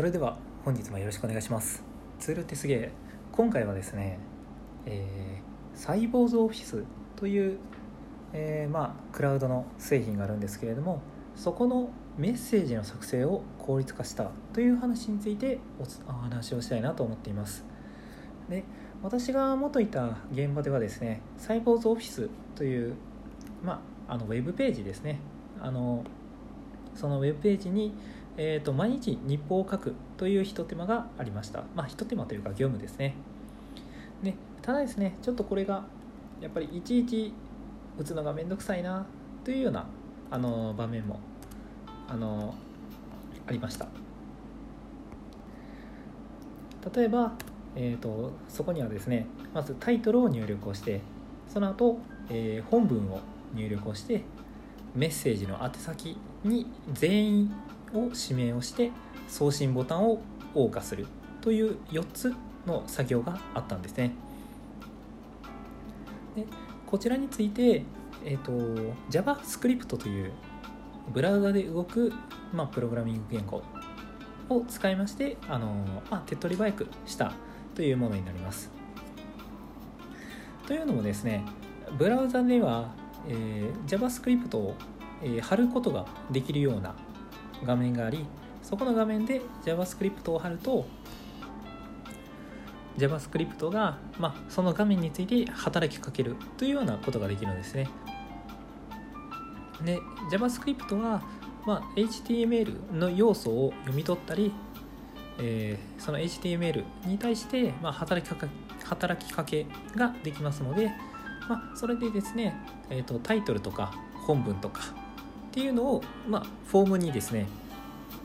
それでは本日もよろしくお願いします。ツールってすげえ。今回はですね、えー、サイボーズオフィスという、えー、まあクラウドの製品があるんですけれどもそこのメッセージの作成を効率化したという話についてお話をしたいなと思っています。で私が元いた現場ではですねサイボーズオフィスというまああのウェブページですね。あのそのウェブページにえーと、毎日日報を書くというひと手間がありました。まあひと手間というか業務ですね。でただですねちょっとこれがやっぱりいちいち打つのがめんどくさいなというようなあの場面もあのありました。例えば、えーと、そこにはですねまずタイトルを入力をしてその後、えー、本文を入力をしてメッセージの宛先に全員を指名をして送信ボタンを謳歌するという4つの作業があったんですね。でこちらについて、えーと、JavaScript というブラウザで動く、まあ、プログラミング言語を使いましてあの、まあ、手っ取り早くしたというものになります。というのもですねブラウザでは、えー、JavaScript を、えー、貼ることができるような画面がありそこの画面で JavaScript を貼ると JavaScript が、まあ、その画面について働きかけるというようなことができるんですね。で JavaScript は、まあ、HTML の要素を読み取ったり、えー、その HTML に対して、まあ、働きかけ働きかけができますので、まあ、それでですね、えーとタイトルとか本文とかっていうのを、まあ、フォームにですね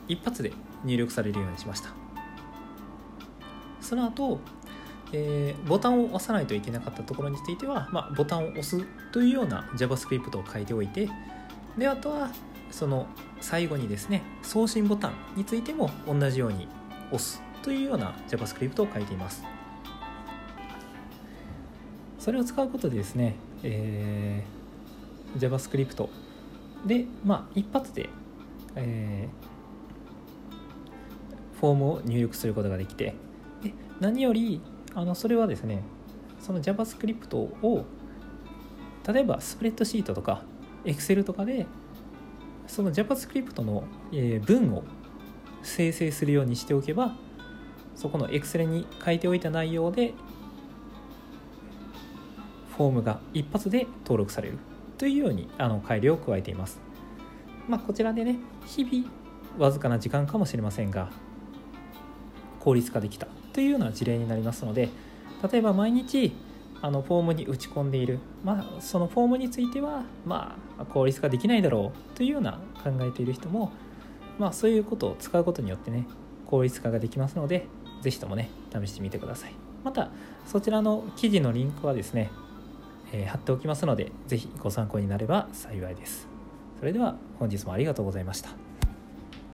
一発で入力されるようにしました。その後、えー、ボタンを押さないといけなかったところについては、まあ、ボタンを押すというような JavaScript を書いておいてであとはその最後にですね送信ボタンについても同じように押すというような JavaScript を書いています。それを使うことでですね、えー、JavaScript でまあ一発で、えー、フォームを入力することができてで何よりあのそれはですねその JavaScript を例えばスプレッドシートとか Excel とかでその JavaScript の、え文を生成するようにしておけばそこの Excel に書いておいた内容でフォームが一発で登録される。というようにあの改良を加えています。まあ、こちらでね日々わずかな時間かもしれませんが効率化できたというような事例になりますので例えば毎日あのフォームに打ち込んでいる、まあ、そのフォームについては、まあ、効率化できないだろうというような考えている人も、まあ、そういうことを使うことによってね効率化ができますので是非ともね試してみてくださいまたそちらの記事のリンクはですねえー、貼っておきますので是非ご参考になれば幸いです。それでは本日もありがとうございました。